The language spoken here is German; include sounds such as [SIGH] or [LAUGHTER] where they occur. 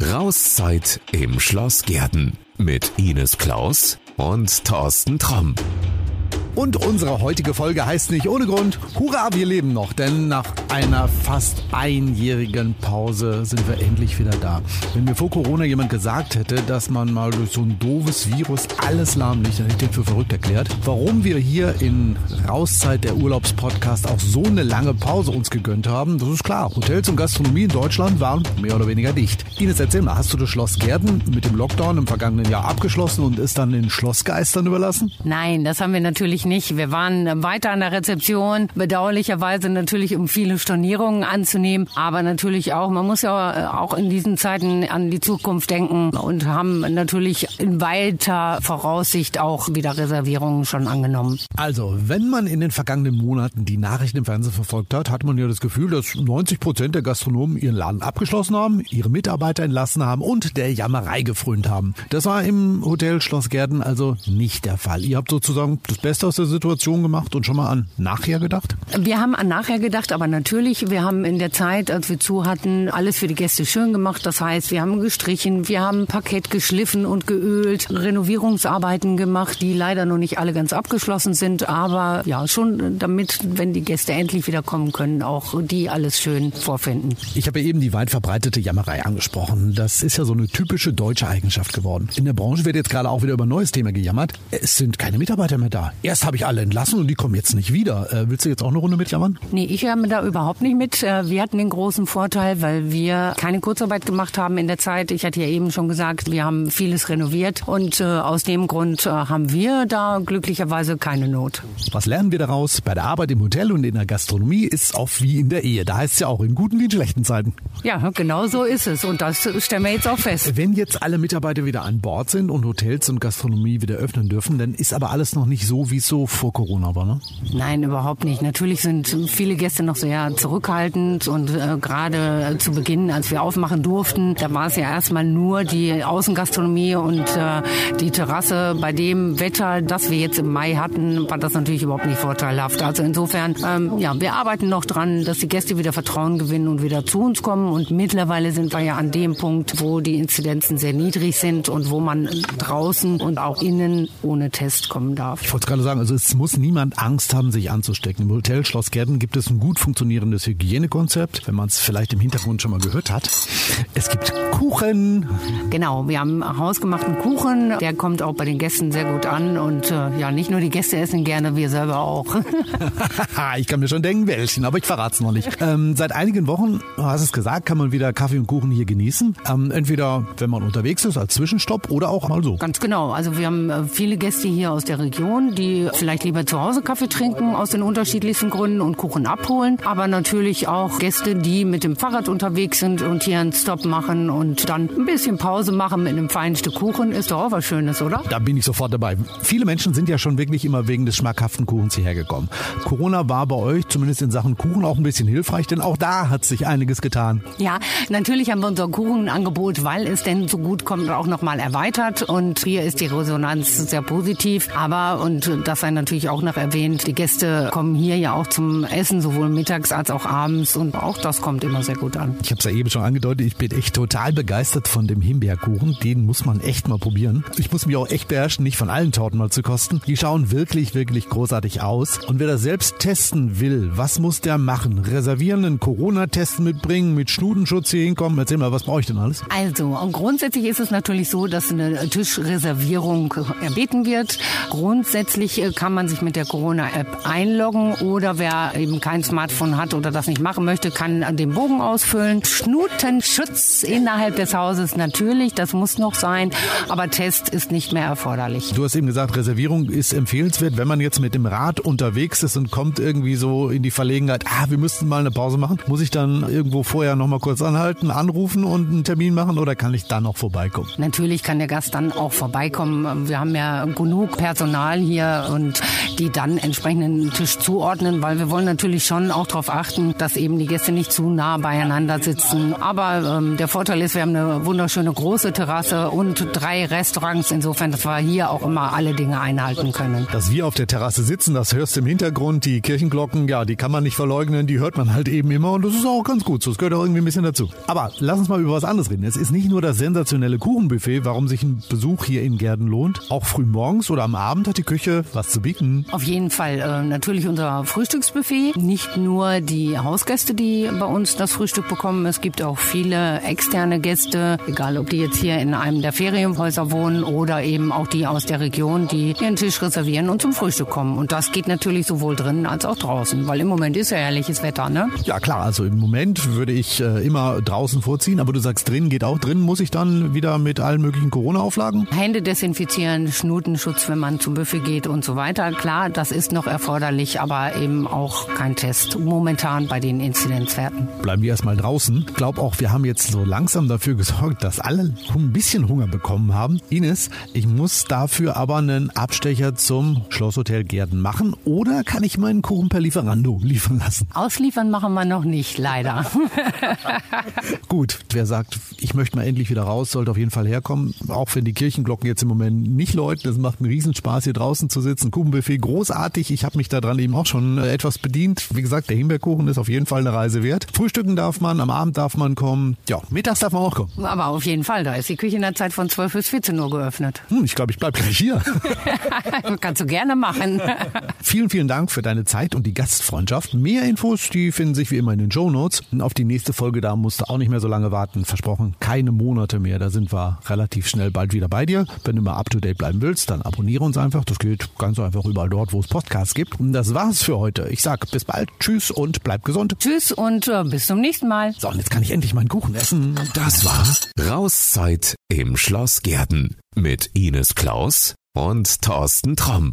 Rauszeit im Schloss Gärten mit Ines Klaus und Thorsten Tromm. Und unsere heutige Folge heißt nicht ohne Grund Hurra, wir leben noch, denn nach einer fast einjährigen Pause sind wir endlich wieder da. Wenn mir vor Corona jemand gesagt hätte, dass man mal durch so ein doofes Virus alles lahmlegt, dann hätte ich den für verrückt erklärt. Warum wir hier in Rauszeit der Urlaubspodcast auch so eine lange Pause uns gegönnt haben, das ist klar. Hotels und Gastronomie in Deutschland waren mehr oder weniger dicht. Ines, erzähl mal, hast du das Schloss Gärten mit dem Lockdown im vergangenen Jahr abgeschlossen und es dann den Schlossgeistern überlassen? Nein, das haben wir natürlich nicht. Wir waren weiter an der Rezeption, bedauerlicherweise natürlich um viele Stornierungen anzunehmen, aber natürlich auch, man muss ja äh, auch in diesen Zeiten an die Zukunft denken und haben natürlich in weiter Voraussicht auch wieder Reservierungen schon angenommen. Also, wenn man in den vergangenen Monaten die Nachrichten im Fernsehen verfolgt hat, hat man ja das Gefühl, dass 90 Prozent der Gastronomen ihren Laden abgeschlossen haben, ihre Mitarbeiter entlassen haben und der Jammerei gefrönt haben. Das war im Hotel Schloss Gärten also nicht der Fall. Ihr habt sozusagen das Beste aus der Situation Situation gemacht und schon mal an nachher gedacht? Wir haben an nachher gedacht, aber natürlich, wir haben in der Zeit, als wir zu hatten, alles für die Gäste schön gemacht. Das heißt, wir haben gestrichen, wir haben Parkett geschliffen und geölt, Renovierungsarbeiten gemacht, die leider noch nicht alle ganz abgeschlossen sind, aber ja, schon damit, wenn die Gäste endlich wieder kommen können, auch die alles schön vorfinden. Ich habe eben die weit verbreitete Jammerei angesprochen. Das ist ja so eine typische deutsche Eigenschaft geworden. In der Branche wird jetzt gerade auch wieder über ein neues Thema gejammert. Es sind keine Mitarbeiter mehr da. Erst habe ich alle entlassen und die kommen jetzt nicht wieder. Äh, willst du jetzt auch eine Runde mitjammern? Nee, ich höre da überhaupt nicht mit. Äh, wir hatten den großen Vorteil, weil wir keine Kurzarbeit gemacht haben in der Zeit. Ich hatte ja eben schon gesagt, wir haben vieles renoviert und äh, aus dem Grund äh, haben wir da glücklicherweise keine Not. Was lernen wir daraus? Bei der Arbeit im Hotel und in der Gastronomie ist es auch wie in der Ehe. Da heißt es ja auch in guten wie in schlechten Zeiten. Ja, genau so ist es und das stellen wir jetzt auch fest. Wenn jetzt alle Mitarbeiter wieder an Bord sind und Hotels und Gastronomie wieder öffnen dürfen, dann ist aber alles noch nicht so, wie es so vor Corona war, ne? Nein, überhaupt nicht. Natürlich sind viele Gäste noch sehr zurückhaltend und äh, gerade zu Beginn, als wir aufmachen durften, da war es ja erstmal nur die Außengastronomie und äh, die Terrasse. Bei dem Wetter, das wir jetzt im Mai hatten, war das natürlich überhaupt nicht vorteilhaft. Also insofern, ähm, ja, wir arbeiten noch dran, dass die Gäste wieder Vertrauen gewinnen und wieder zu uns kommen. Und mittlerweile sind wir ja an dem Punkt, wo die Inzidenzen sehr niedrig sind und wo man draußen und auch innen ohne Test kommen darf. Ich wollte gerade sagen, also es muss niemand Angst haben, sich anzustecken. Im Hotel Schloss Gärten gibt es ein gut funktionierendes Hygienekonzept, wenn man es vielleicht im Hintergrund schon mal gehört hat. Es gibt Kuchen. Genau, wir haben hausgemachten Kuchen. Der kommt auch bei den Gästen sehr gut an. Und äh, ja, nicht nur die Gäste essen gerne, wir selber auch. [LAUGHS] [LAUGHS] ich kann mir schon denken, welchen, aber ich verrate es noch nicht. Ähm, seit einigen Wochen, du hast es gesagt, kann man wieder Kaffee und Kuchen hier genießen. Ähm, entweder, wenn man unterwegs ist, als Zwischenstopp oder auch mal so. Ganz genau. Also wir haben äh, viele Gäste hier aus der Region, die vielleicht lieber zu Hause Kaffee trinken, aus den unterschiedlichsten Gründen und Kuchen abholen. Aber natürlich auch Gäste, die mit dem Fahrrad unterwegs sind und hier einen Stop machen und dann ein bisschen Pause machen mit einem feinen Stück Kuchen. Ist doch auch was Schönes, oder? Da bin ich sofort dabei. Viele Menschen sind ja schon wirklich immer wegen des schmackhaften Kuchens hierher gekommen. Corona war bei euch zumindest in Sachen Kuchen auch ein bisschen hilfreich, denn auch da hat sich einiges getan. Ja, natürlich haben wir unser Kuchenangebot, weil es denn so gut kommt, auch nochmal erweitert. Und hier ist die Resonanz sehr positiv. Aber, und das sei natürlich auch noch erwähnt, die Gäste kommen hier ja auch zum Essen, sowohl mittags als auch abends. Und auch das kommt immer sehr gut an. Ich habe es ja eben schon angedeutet, ich bin echt total begeistert von dem Himbeerkuchen. Den muss man echt mal probieren. Ich muss mich auch echt beherrschen, nicht von allen Torten mal zu kosten. Die schauen wirklich, wirklich großartig aus. Und wer das selbst testen will, was muss der machen? Reservieren, einen Corona-Test mitbringen, mit Schnudenschutz hier hinkommen? Erzähl mal, was brauche ich denn alles? Also, und grundsätzlich ist es natürlich so, dass eine Tischreservierung erbeten wird. Grundsätzlich äh, kann man sich mit der Corona-App einloggen oder wer eben kein Smartphone hat oder das nicht machen möchte, kann den Bogen ausfüllen. Schnutenschutz innerhalb des Hauses natürlich, das muss noch sein, aber Test ist nicht mehr erforderlich. Du hast eben gesagt, Reservierung ist empfehlenswert, wenn man jetzt mit dem Rad unterwegs ist und kommt irgendwie so in die Verlegenheit, ah, wir müssten mal eine Pause machen. Muss ich dann irgendwo vorher noch mal kurz anhalten, anrufen und einen Termin machen oder kann ich dann noch vorbeikommen? Natürlich kann der Gast dann auch vorbeikommen. Wir haben ja genug Personal hier und die dann entsprechend den Tisch zuordnen, weil wir wollen natürlich schon auch darauf darauf achten, dass eben die Gäste nicht zu nah beieinander sitzen. Aber ähm, der Vorteil ist, wir haben eine wunderschöne große Terrasse und drei Restaurants. Insofern, dass wir hier auch immer alle Dinge einhalten können. Dass wir auf der Terrasse sitzen, das hörst du im Hintergrund. Die Kirchenglocken, ja, die kann man nicht verleugnen, die hört man halt eben immer und das ist auch ganz gut so. Das gehört auch irgendwie ein bisschen dazu. Aber lass uns mal über was anderes reden. Es ist nicht nur das sensationelle Kuchenbuffet, warum sich ein Besuch hier in Gerden lohnt. Auch früh morgens oder am Abend hat die Küche was zu bieten. Auf jeden Fall. Äh, natürlich unser Frühstücksbuffet. Nicht nur die Hausgäste, die bei uns das Frühstück bekommen. Es gibt auch viele externe Gäste, egal ob die jetzt hier in einem der Ferienhäuser wohnen oder eben auch die aus der Region, die ihren Tisch reservieren und zum Frühstück kommen. Und das geht natürlich sowohl drinnen als auch draußen, weil im Moment ist ja herrliches Wetter, ne? Ja klar, also im Moment würde ich äh, immer draußen vorziehen, aber du sagst drinnen geht auch. Drinnen muss ich dann wieder mit allen möglichen Corona-Auflagen? Hände desinfizieren, Schnutenschutz, wenn man zum Buffet geht und so weiter. Klar, das ist noch erforderlich, aber eben auch kein Test momentan bei den Inzidenzwerten. Bleiben wir erstmal draußen. Ich glaube auch, wir haben jetzt so langsam dafür gesorgt, dass alle ein bisschen Hunger bekommen haben. Ines, ich muss dafür aber einen Abstecher zum Schlosshotel Gärden machen oder kann ich meinen Kuchen per Lieferando liefern lassen? Ausliefern machen wir noch nicht, leider. [LAUGHS] Gut, wer sagt, ich möchte mal endlich wieder raus, sollte auf jeden Fall herkommen. Auch wenn die Kirchenglocken jetzt im Moment nicht läuten. Es macht einen Riesenspaß, hier draußen zu sitzen. Kuchenbuffet großartig. Ich habe mich daran eben auch schon äh, etwas bedient. Wie gesagt, der Himbeerkuchen ist auf jeden Fall eine Reise wert. Frühstücken darf man, am Abend darf man kommen. Ja, mittags darf man auch kommen. Aber auf jeden Fall, da ist die Küche in der Zeit von 12 bis 14 Uhr geöffnet. Hm, ich glaube, ich bleib gleich hier. [LAUGHS] Kannst du gerne machen. [LAUGHS] vielen, vielen Dank für deine Zeit und die Gastfreundschaft. Mehr Infos, die finden sich wie immer in den Show Notes. Auf die nächste Folge, da musst du auch nicht mehr so lange warten. Versprochen, keine Monate mehr. Da sind wir relativ schnell bald wieder bei dir. Wenn du mal up to date bleiben willst, dann abonniere uns einfach. Das geht ganz einfach überall dort, wo es Podcasts gibt. Und das war's für heute. Ich sag bis bald. Tschüss und bleib gesund. Tschüss und äh, bis zum nächsten Mal. So, und jetzt kann ich endlich meinen Kuchen essen. Das war Rauszeit im Schloss Gärten mit Ines Klaus und Thorsten Tromm.